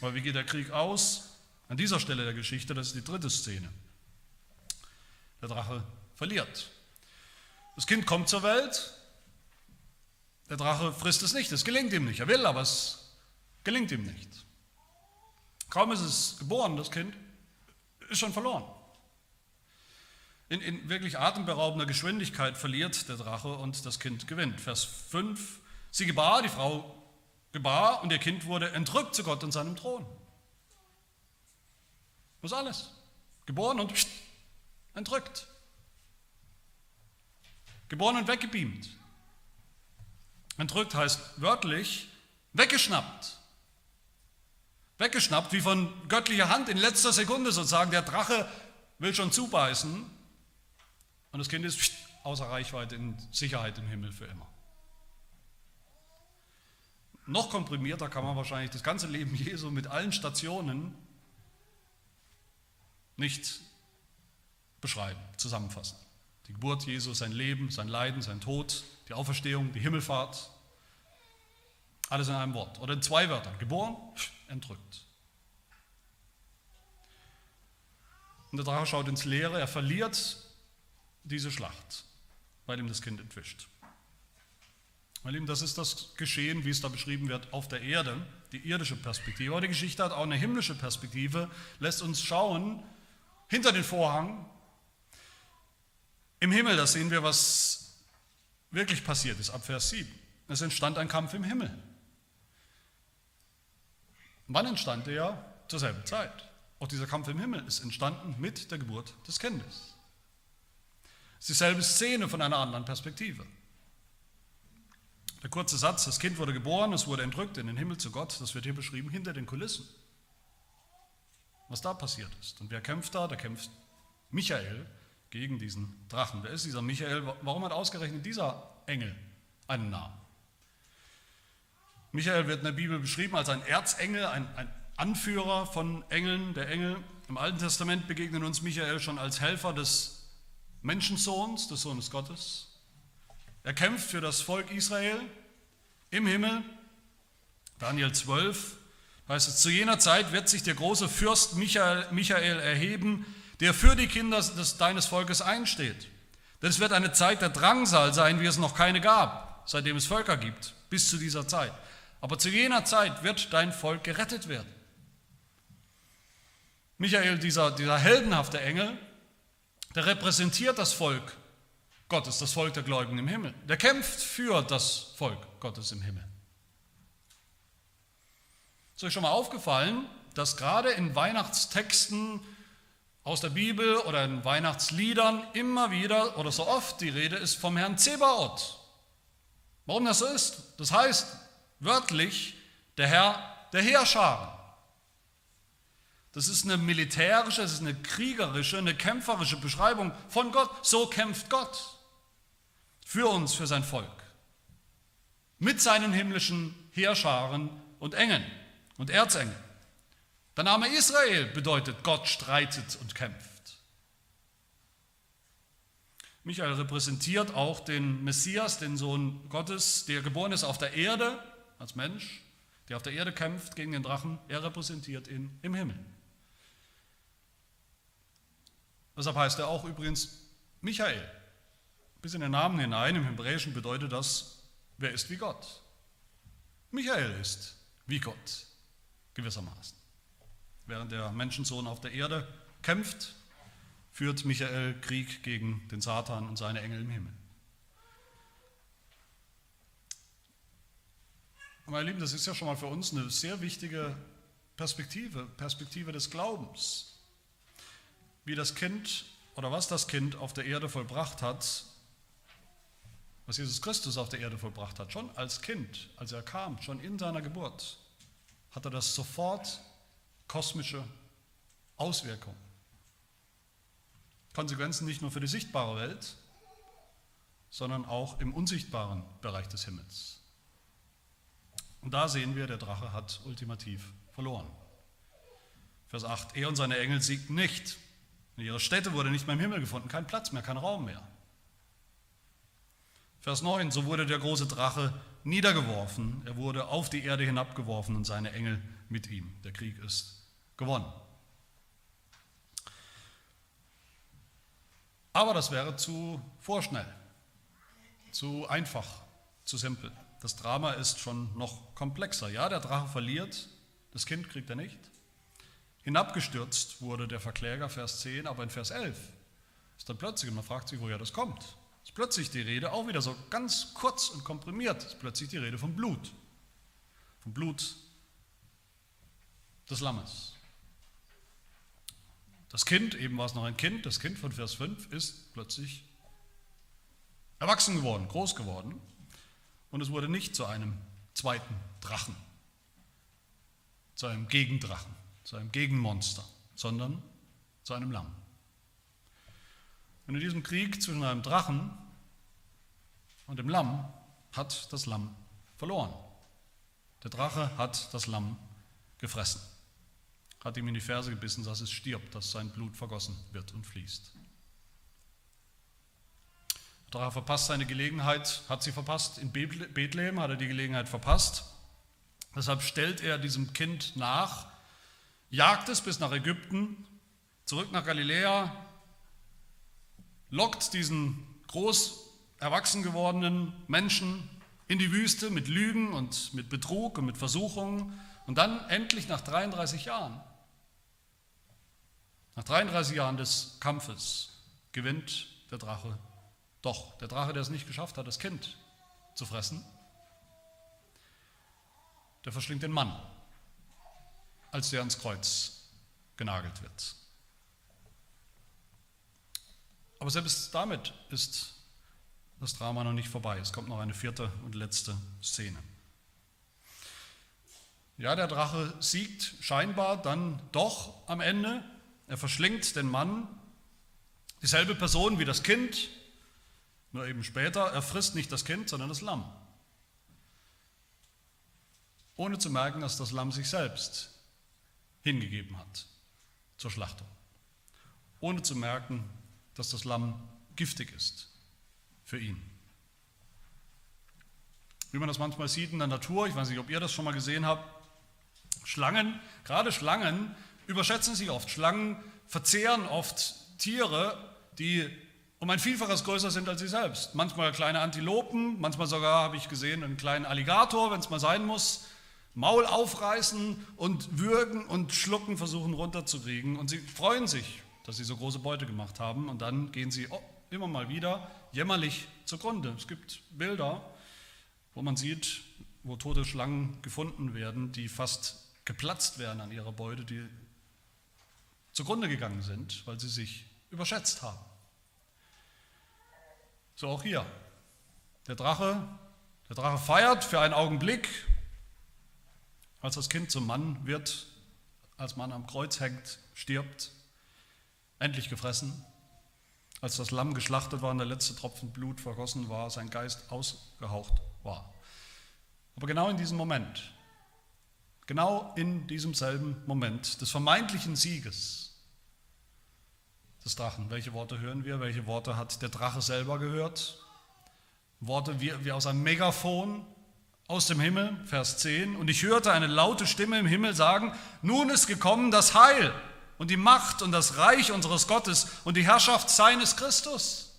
Aber wie geht der Krieg aus? An dieser Stelle der Geschichte, das ist die dritte Szene. Der Drache verliert. Das Kind kommt zur Welt, der Drache frisst es nicht, es gelingt ihm nicht. Er will, aber es gelingt ihm nicht. Kaum ist es geboren, das Kind ist schon verloren. In, in wirklich atemberaubender Geschwindigkeit verliert der Drache und das Kind gewinnt. Vers 5, sie gebar, die Frau gebar und ihr Kind wurde entrückt zu Gott und seinem Thron. Das ist alles. Geboren und entrückt. Geboren und weggebeamt. Entrückt heißt wörtlich weggeschnappt. Weggeschnappt, wie von göttlicher Hand in letzter Sekunde sozusagen. Der Drache will schon zubeißen und das Kind ist außer Reichweite in Sicherheit im Himmel für immer. Noch komprimierter kann man wahrscheinlich das ganze Leben Jesu mit allen Stationen nicht beschreiben, zusammenfassen. Die Geburt Jesu, sein Leben, sein Leiden, sein Tod, die Auferstehung, die Himmelfahrt, alles in einem Wort oder in zwei Wörtern. Geboren, entrückt. Und der Drache schaut ins Leere, er verliert diese Schlacht, weil ihm das Kind entwischt. Weil ihm das ist das Geschehen, wie es da beschrieben wird, auf der Erde, die irdische Perspektive. Aber die Geschichte hat auch eine himmlische Perspektive, lässt uns schauen hinter den Vorhang. Im Himmel, da sehen wir, was wirklich passiert ist, ab Vers 7. Es entstand ein Kampf im Himmel. Wann entstand er? Zur selben Zeit. Auch dieser Kampf im Himmel ist entstanden mit der Geburt des Kindes. Es ist dieselbe Szene von einer anderen Perspektive. Der kurze Satz, das Kind wurde geboren, es wurde entrückt in den Himmel zu Gott, das wird hier beschrieben hinter den Kulissen. Was da passiert ist. Und wer kämpft da? Da kämpft Michael gegen diesen Drachen. Wer ist dieser Michael? Warum hat ausgerechnet dieser Engel einen Namen? Michael wird in der Bibel beschrieben als ein Erzengel, ein, ein Anführer von Engeln, der Engel. Im Alten Testament begegnet uns Michael schon als Helfer des Menschensohns, des Sohnes Gottes. Er kämpft für das Volk Israel im Himmel. Daniel 12 heißt es, zu jener Zeit wird sich der große Fürst Michael, Michael erheben, der für die Kinder des, deines Volkes einsteht. Denn es wird eine Zeit der Drangsal sein, wie es noch keine gab, seitdem es Völker gibt, bis zu dieser Zeit. Aber zu jener Zeit wird dein Volk gerettet werden. Michael, dieser, dieser heldenhafte Engel, der repräsentiert das Volk Gottes, das Volk der Gläubigen im Himmel. Der kämpft für das Volk Gottes im Himmel. Ist euch schon mal aufgefallen, dass gerade in Weihnachtstexten aus der Bibel oder in Weihnachtsliedern immer wieder oder so oft die Rede ist vom Herrn Zebaoth. Warum das so ist? Das heißt wörtlich der Herr der Heerscharen. Das ist eine militärische, das ist eine kriegerische, eine kämpferische Beschreibung von Gott. So kämpft Gott für uns, für sein Volk. Mit seinen himmlischen Heerscharen und Engeln und Erzengeln. Der Name Israel bedeutet, Gott streitet und kämpft. Michael repräsentiert auch den Messias, den Sohn Gottes, der geboren ist auf der Erde als Mensch, der auf der Erde kämpft gegen den Drachen. Er repräsentiert ihn im Himmel. Deshalb heißt er auch übrigens Michael. Bis in den Namen hinein, im Hebräischen bedeutet das, wer ist wie Gott? Michael ist wie Gott, gewissermaßen. Während der Menschensohn auf der Erde kämpft, führt Michael Krieg gegen den Satan und seine Engel im Himmel. Meine Lieben, das ist ja schon mal für uns eine sehr wichtige Perspektive, Perspektive des Glaubens wie das Kind oder was das Kind auf der Erde vollbracht hat, was Jesus Christus auf der Erde vollbracht hat, schon als Kind, als er kam, schon in seiner Geburt, hat er das sofort kosmische Auswirkungen. Konsequenzen nicht nur für die sichtbare Welt, sondern auch im unsichtbaren Bereich des Himmels. Und da sehen wir, der Drache hat ultimativ verloren. Vers 8, er und seine Engel siegten nicht. In ihrer Stätte wurde nicht mehr im Himmel gefunden, kein Platz mehr, kein Raum mehr. Vers 9, so wurde der große Drache niedergeworfen, er wurde auf die Erde hinabgeworfen und seine Engel mit ihm. Der Krieg ist gewonnen. Aber das wäre zu vorschnell, zu einfach, zu simpel. Das Drama ist schon noch komplexer. Ja, der Drache verliert, das Kind kriegt er nicht. Hinabgestürzt wurde der Verkläger, Vers 10, aber in Vers 11 ist dann plötzlich, und man fragt sich, woher das kommt, ist plötzlich die Rede, auch wieder so ganz kurz und komprimiert, ist plötzlich die Rede vom Blut. Vom Blut des Lammes. Das Kind, eben war es noch ein Kind, das Kind von Vers 5 ist plötzlich erwachsen geworden, groß geworden und es wurde nicht zu einem zweiten Drachen, zu einem Gegendrachen, zu einem Gegenmonster, sondern zu einem Lamm. Und in diesem Krieg zwischen einem Drachen und dem Lamm hat das Lamm verloren. Der Drache hat das Lamm gefressen, hat ihm in die Ferse gebissen, dass es stirbt, dass sein Blut vergossen wird und fließt. Der Drache verpasst seine Gelegenheit, hat sie verpasst. In Bethlehem hat er die Gelegenheit verpasst. Deshalb stellt er diesem Kind nach, jagt es bis nach Ägypten, zurück nach Galiläa, lockt diesen groß erwachsen gewordenen Menschen in die Wüste mit Lügen und mit Betrug und mit Versuchungen und dann endlich nach 33 Jahren, nach 33 Jahren des Kampfes, gewinnt der Drache doch. Der Drache, der es nicht geschafft hat, das Kind zu fressen, der verschlingt den Mann, als der ans Kreuz genagelt wird. Aber selbst damit ist das Drama noch nicht vorbei. Es kommt noch eine vierte und letzte Szene. Ja, der Drache siegt scheinbar dann doch am Ende. Er verschlingt den Mann, dieselbe Person wie das Kind, nur eben später. Er frisst nicht das Kind, sondern das Lamm. Ohne zu merken, dass das Lamm sich selbst hingegeben hat zur Schlachtung. Ohne zu merken, dass das Lamm giftig ist für ihn. Wie man das manchmal sieht in der Natur, ich weiß nicht, ob ihr das schon mal gesehen habt, Schlangen, gerade Schlangen, überschätzen sich oft. Schlangen verzehren oft Tiere, die um ein Vielfaches größer sind als sie selbst. Manchmal kleine Antilopen, manchmal sogar, habe ich gesehen, einen kleinen Alligator, wenn es mal sein muss. Maul aufreißen und würgen und schlucken, versuchen runterzukriegen. Und sie freuen sich, dass sie so große Beute gemacht haben. Und dann gehen sie immer mal wieder jämmerlich zugrunde. Es gibt Bilder, wo man sieht, wo tote Schlangen gefunden werden, die fast geplatzt werden an ihrer Beute, die zugrunde gegangen sind, weil sie sich überschätzt haben. So auch hier. Der Drache, der Drache feiert für einen Augenblick, als das Kind zum Mann wird, als man am Kreuz hängt, stirbt, endlich gefressen. Als das Lamm geschlachtet war und der letzte Tropfen Blut vergossen war, sein Geist ausgehaucht war. Aber genau in diesem Moment, genau in diesem selben Moment des vermeintlichen Sieges des Drachen, welche Worte hören wir? Welche Worte hat der Drache selber gehört? Worte wie, wie aus einem Megafon aus dem Himmel, Vers 10. Und ich hörte eine laute Stimme im Himmel sagen, nun ist gekommen das Heil und die Macht und das Reich unseres Gottes und die Herrschaft seines Christus.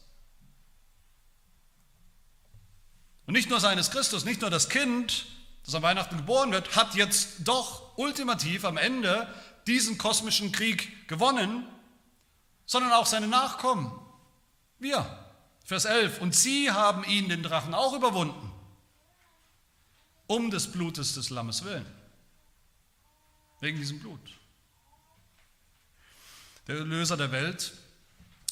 Und nicht nur seines Christus, nicht nur das Kind, das an Weihnachten geboren wird, hat jetzt doch ultimativ am Ende diesen kosmischen Krieg gewonnen, sondern auch seine Nachkommen. Wir. Vers 11. Und sie haben ihn, den Drachen, auch überwunden, um des Blutes des Lammes willen. Wegen diesem Blut. Der Erlöser der Welt,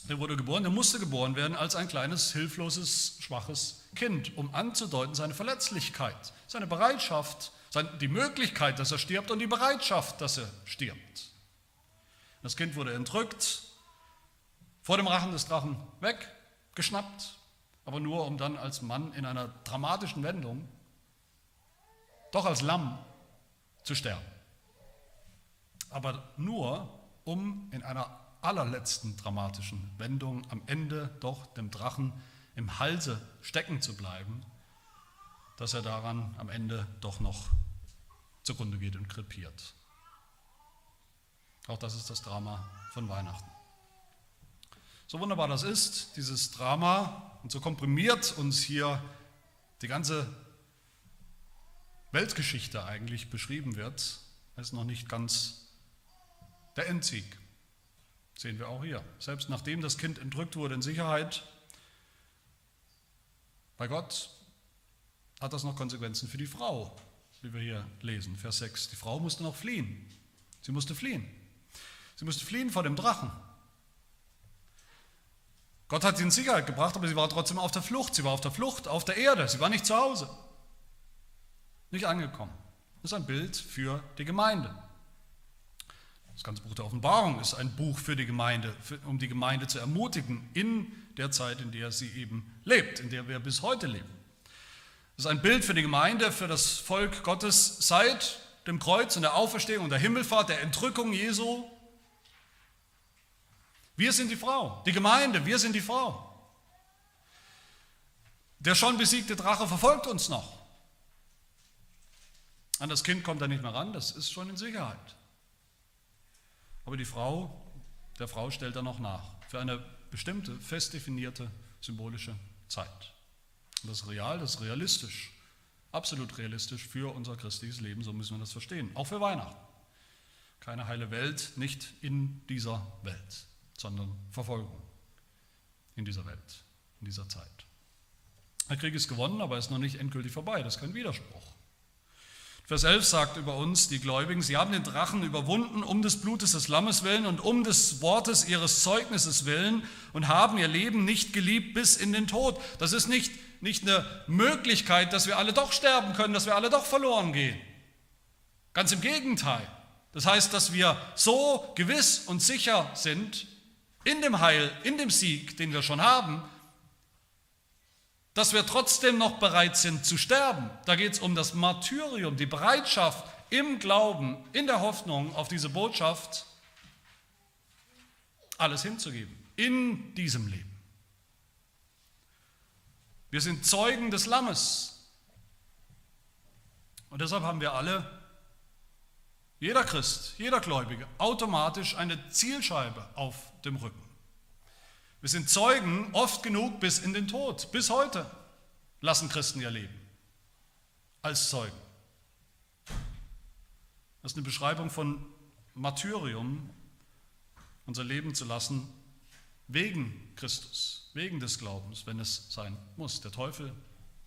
der wurde geboren, der musste geboren werden als ein kleines, hilfloses, schwaches Kind, um anzudeuten seine Verletzlichkeit, seine Bereitschaft, die Möglichkeit, dass er stirbt und die Bereitschaft, dass er stirbt. Das Kind wurde entrückt, vor dem Rachen des Drachen weggeschnappt, aber nur um dann als Mann in einer dramatischen Wendung doch als Lamm zu sterben. Aber nur, um in einer allerletzten dramatischen Wendung am Ende doch dem Drachen im Halse stecken zu bleiben, dass er daran am Ende doch noch zugrunde geht und krepiert. Auch das ist das Drama von Weihnachten. So wunderbar das ist, dieses Drama, und so komprimiert uns hier die ganze Weltgeschichte eigentlich beschrieben wird, ist noch nicht ganz der Endsieg Sehen wir auch hier. Selbst nachdem das Kind entrückt wurde in Sicherheit bei Gott, hat das noch Konsequenzen für die Frau, wie wir hier lesen, Vers 6. Die Frau musste noch fliehen. Sie musste fliehen. Sie musste fliehen vor dem Drachen. Gott hat sie in Sicherheit gebracht, aber sie war trotzdem auf der Flucht. Sie war auf der Flucht, auf der Erde. Sie war nicht zu Hause. Nicht angekommen. Das ist ein Bild für die Gemeinde. Das ganze Buch der Offenbarung ist ein Buch für die Gemeinde, für, um die Gemeinde zu ermutigen in der Zeit, in der sie eben lebt, in der wir bis heute leben. Das ist ein Bild für die Gemeinde, für das Volk Gottes seit dem Kreuz und der Auferstehung und der Himmelfahrt, der Entrückung Jesu. Wir sind die Frau, die Gemeinde, wir sind die Frau. Der schon besiegte Drache verfolgt uns noch. An das Kind kommt er nicht mehr ran, das ist schon in Sicherheit. Aber die Frau, der Frau stellt er noch nach, für eine bestimmte, fest definierte symbolische Zeit. Und das ist real, das ist realistisch, absolut realistisch für unser christliches Leben, so müssen wir das verstehen, auch für Weihnachten. Keine heile Welt, nicht in dieser Welt, sondern Verfolgung in dieser Welt, in dieser Zeit. Der Krieg ist gewonnen, aber ist noch nicht endgültig vorbei, das ist kein Widerspruch. Vers 11 sagt über uns, die Gläubigen, sie haben den Drachen überwunden um des Blutes des Lammes willen und um des Wortes ihres Zeugnisses willen und haben ihr Leben nicht geliebt bis in den Tod. Das ist nicht, nicht eine Möglichkeit, dass wir alle doch sterben können, dass wir alle doch verloren gehen. Ganz im Gegenteil. Das heißt, dass wir so gewiss und sicher sind in dem Heil, in dem Sieg, den wir schon haben, dass wir trotzdem noch bereit sind zu sterben. Da geht es um das Martyrium, die Bereitschaft im Glauben, in der Hoffnung auf diese Botschaft, alles hinzugeben, in diesem Leben. Wir sind Zeugen des Lammes. Und deshalb haben wir alle, jeder Christ, jeder Gläubige, automatisch eine Zielscheibe auf dem Rücken. Wir sind Zeugen oft genug bis in den Tod. Bis heute lassen Christen ihr Leben als Zeugen. Das ist eine Beschreibung von Martyrium, unser Leben zu lassen wegen Christus, wegen des Glaubens, wenn es sein muss. Der Teufel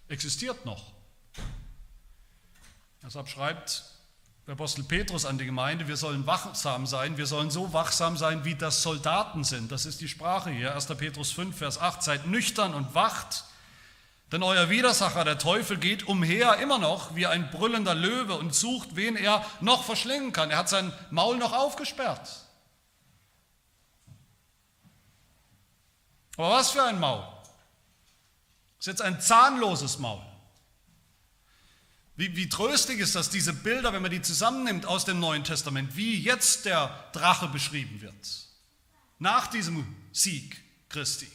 existiert noch. Deshalb schreibt der Apostel Petrus an die Gemeinde, wir sollen wachsam sein, wir sollen so wachsam sein, wie das Soldaten sind. Das ist die Sprache hier, 1. Petrus 5, Vers 8. Seid nüchtern und wacht, denn euer Widersacher, der Teufel, geht umher immer noch wie ein brüllender Löwe und sucht, wen er noch verschlingen kann. Er hat sein Maul noch aufgesperrt. Aber was für ein Maul? Das ist jetzt ein zahnloses Maul. Wie, wie tröstlich ist das, diese Bilder, wenn man die zusammennimmt aus dem Neuen Testament, wie jetzt der Drache beschrieben wird. Nach diesem Sieg Christi.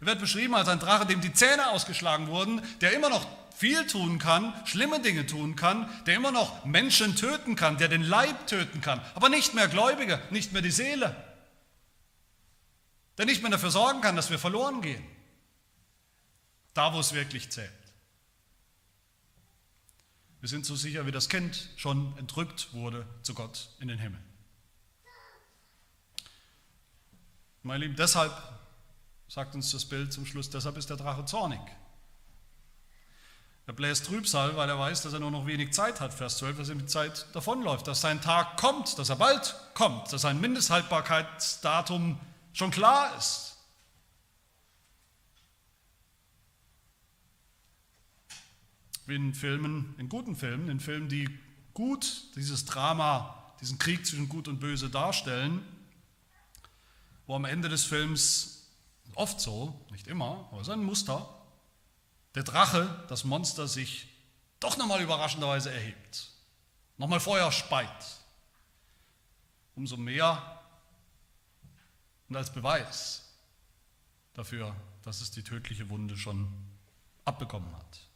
Er wird beschrieben als ein Drache, dem die Zähne ausgeschlagen wurden, der immer noch viel tun kann, schlimme Dinge tun kann, der immer noch Menschen töten kann, der den Leib töten kann, aber nicht mehr Gläubige, nicht mehr die Seele, der nicht mehr dafür sorgen kann, dass wir verloren gehen, da wo es wirklich zählt. Wir sind so sicher, wie das Kind schon entrückt wurde zu Gott in den Himmel. Meine Lieben, deshalb sagt uns das Bild zum Schluss, deshalb ist der Drache zornig. Er bläst Trübsal, weil er weiß, dass er nur noch wenig Zeit hat, Vers 12, dass ihm die Zeit davonläuft, dass sein Tag kommt, dass er bald kommt, dass sein Mindesthaltbarkeitsdatum schon klar ist. In Filmen, in guten Filmen, in Filmen, die gut dieses Drama, diesen Krieg zwischen Gut und Böse darstellen, wo am Ende des Films, oft so, nicht immer, aber ist ein Muster, der Drache, das Monster sich doch nochmal überraschenderweise erhebt, nochmal Feuer speit. Umso mehr und als Beweis dafür, dass es die tödliche Wunde schon abbekommen hat.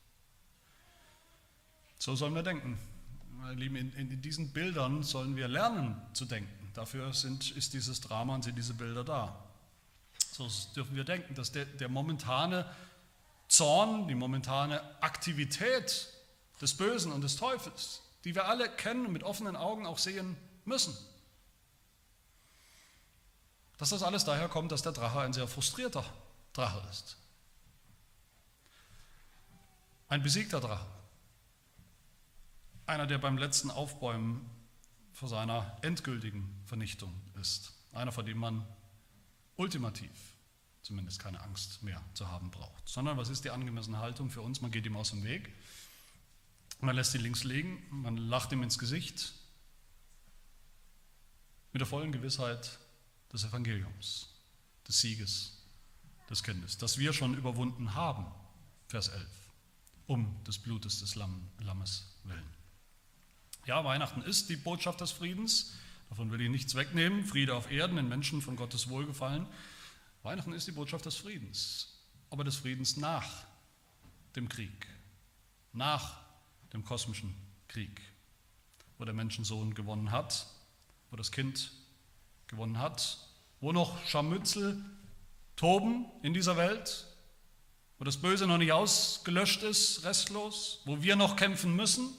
So sollen wir denken. Meine Lieben, in, in diesen Bildern sollen wir lernen zu denken. Dafür sind, ist dieses Drama und sind diese Bilder da. So dürfen wir denken, dass der, der momentane Zorn, die momentane Aktivität des Bösen und des Teufels, die wir alle kennen und mit offenen Augen auch sehen müssen, dass das alles daher kommt, dass der Drache ein sehr frustrierter Drache ist. Ein besiegter Drache. Einer, der beim letzten Aufbäumen vor seiner endgültigen Vernichtung ist. Einer, vor dem man ultimativ zumindest keine Angst mehr zu haben braucht. Sondern was ist die angemessene Haltung für uns? Man geht ihm aus dem Weg, man lässt ihn links liegen, man lacht ihm ins Gesicht mit der vollen Gewissheit des Evangeliums, des Sieges des Kindes, das wir schon überwunden haben, Vers 11, um des Blutes des Lammes willen. Ja, Weihnachten ist die Botschaft des Friedens, davon will ich nichts wegnehmen, Friede auf Erden, in Menschen von Gottes Wohlgefallen. Weihnachten ist die Botschaft des Friedens, aber des Friedens nach dem Krieg, nach dem kosmischen Krieg, wo der Menschensohn gewonnen hat, wo das Kind gewonnen hat, wo noch Scharmützel toben in dieser Welt, wo das Böse noch nicht ausgelöscht ist, restlos, wo wir noch kämpfen müssen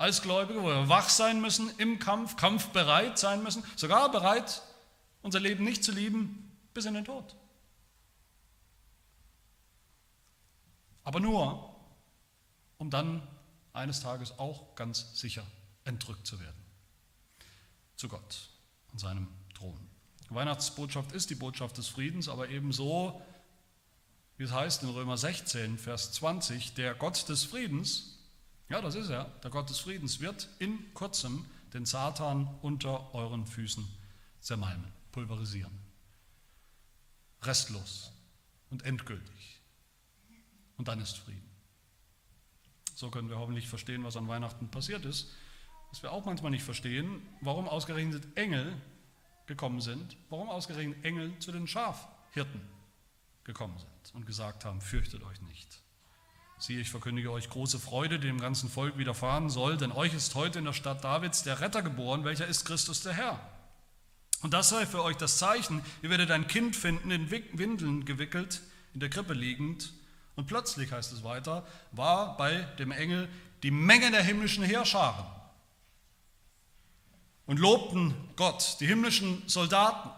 als Gläubige, wo wir wach sein müssen im Kampf, kampfbereit sein müssen, sogar bereit, unser Leben nicht zu lieben bis in den Tod. Aber nur, um dann eines Tages auch ganz sicher entrückt zu werden. Zu Gott und seinem Thron. Die Weihnachtsbotschaft ist die Botschaft des Friedens, aber ebenso, wie es heißt in Römer 16, Vers 20, der Gott des Friedens, ja, das ist er, der Gott des Friedens wird in kurzem den Satan unter euren Füßen zermalmen, pulverisieren. Restlos und endgültig. Und dann ist Frieden. So können wir hoffentlich verstehen, was an Weihnachten passiert ist. Was wir auch manchmal nicht verstehen, warum ausgerechnet Engel gekommen sind, warum ausgerechnet Engel zu den Schafhirten gekommen sind und gesagt haben, fürchtet euch nicht. Siehe, ich verkündige euch große Freude, die dem ganzen Volk widerfahren soll, denn euch ist heute in der Stadt Davids der Retter geboren, welcher ist Christus der Herr. Und das sei für euch das Zeichen, ihr werdet ein Kind finden, in Windeln gewickelt, in der Krippe liegend, und plötzlich, heißt es weiter, war bei dem Engel die Menge der himmlischen Heerscharen und lobten Gott, die himmlischen Soldaten.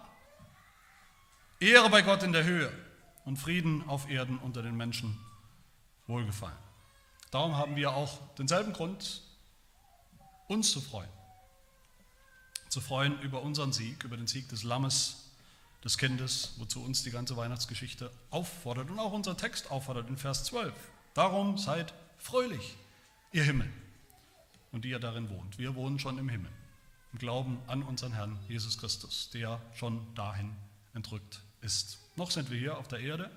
Ehre bei Gott in der Höhe und Frieden auf Erden unter den Menschen wohlgefallen. Darum haben wir auch denselben Grund, uns zu freuen. Zu freuen über unseren Sieg, über den Sieg des Lammes des Kindes, wozu uns die ganze Weihnachtsgeschichte auffordert und auch unser Text auffordert in Vers 12. Darum seid fröhlich, ihr Himmel, und die ihr darin wohnt. Wir wohnen schon im Himmel im Glauben an unseren Herrn Jesus Christus, der schon dahin entrückt ist. Noch sind wir hier auf der Erde,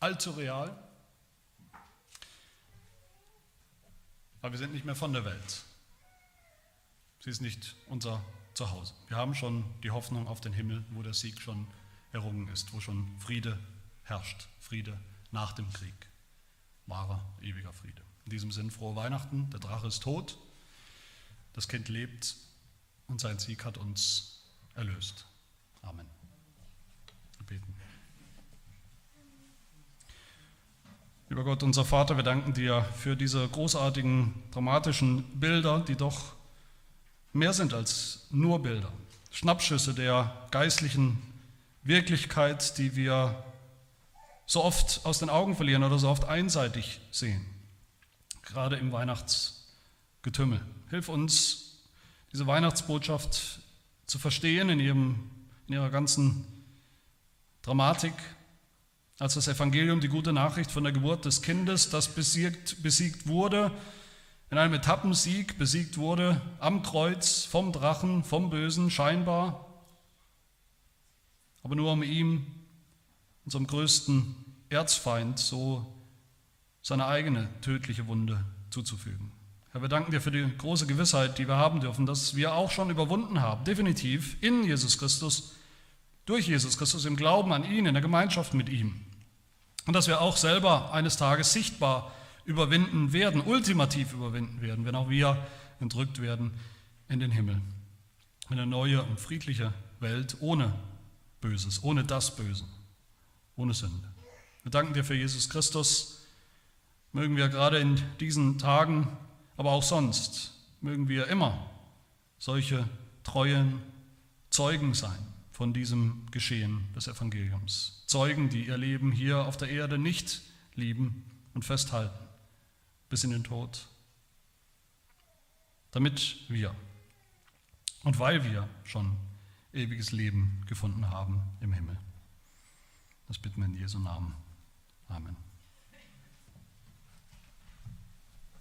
allzu real, aber wir sind nicht mehr von der Welt. Sie ist nicht unser zu Hause. Wir haben schon die Hoffnung auf den Himmel, wo der Sieg schon errungen ist, wo schon Friede herrscht, Friede nach dem Krieg, wahrer, ewiger Friede. In diesem Sinn frohe Weihnachten, der Drache ist tot, das Kind lebt und sein Sieg hat uns erlöst. Amen. Wir beten. Lieber Gott, unser Vater, wir danken dir für diese großartigen, dramatischen Bilder, die doch mehr sind als nur Bilder. Schnappschüsse der geistlichen Wirklichkeit, die wir so oft aus den Augen verlieren oder so oft einseitig sehen, gerade im Weihnachtsgetümmel. Hilf uns, diese Weihnachtsbotschaft zu verstehen in, ihrem, in ihrer ganzen Dramatik, als das Evangelium, die gute Nachricht von der Geburt des Kindes, das besiegt, besiegt wurde in einem Etappensieg besiegt wurde, am Kreuz, vom Drachen, vom Bösen, scheinbar, aber nur um ihm, unserem größten Erzfeind, so seine eigene tödliche Wunde zuzufügen. Herr, wir danken dir für die große Gewissheit, die wir haben dürfen, dass wir auch schon überwunden haben, definitiv in Jesus Christus, durch Jesus Christus, im Glauben an ihn, in der Gemeinschaft mit ihm. Und dass wir auch selber eines Tages sichtbar überwinden werden, ultimativ überwinden werden, wenn auch wir entrückt werden in den Himmel. Eine neue und friedliche Welt ohne Böses, ohne das Böse, ohne Sünde. Wir danken dir für Jesus Christus. Mögen wir gerade in diesen Tagen, aber auch sonst, mögen wir immer solche treuen Zeugen sein von diesem Geschehen des Evangeliums. Zeugen, die ihr Leben hier auf der Erde nicht lieben und festhalten, bis in den Tod. Damit wir und weil wir schon ewiges Leben gefunden haben im Himmel. Das bitten wir in Jesu Namen. Amen.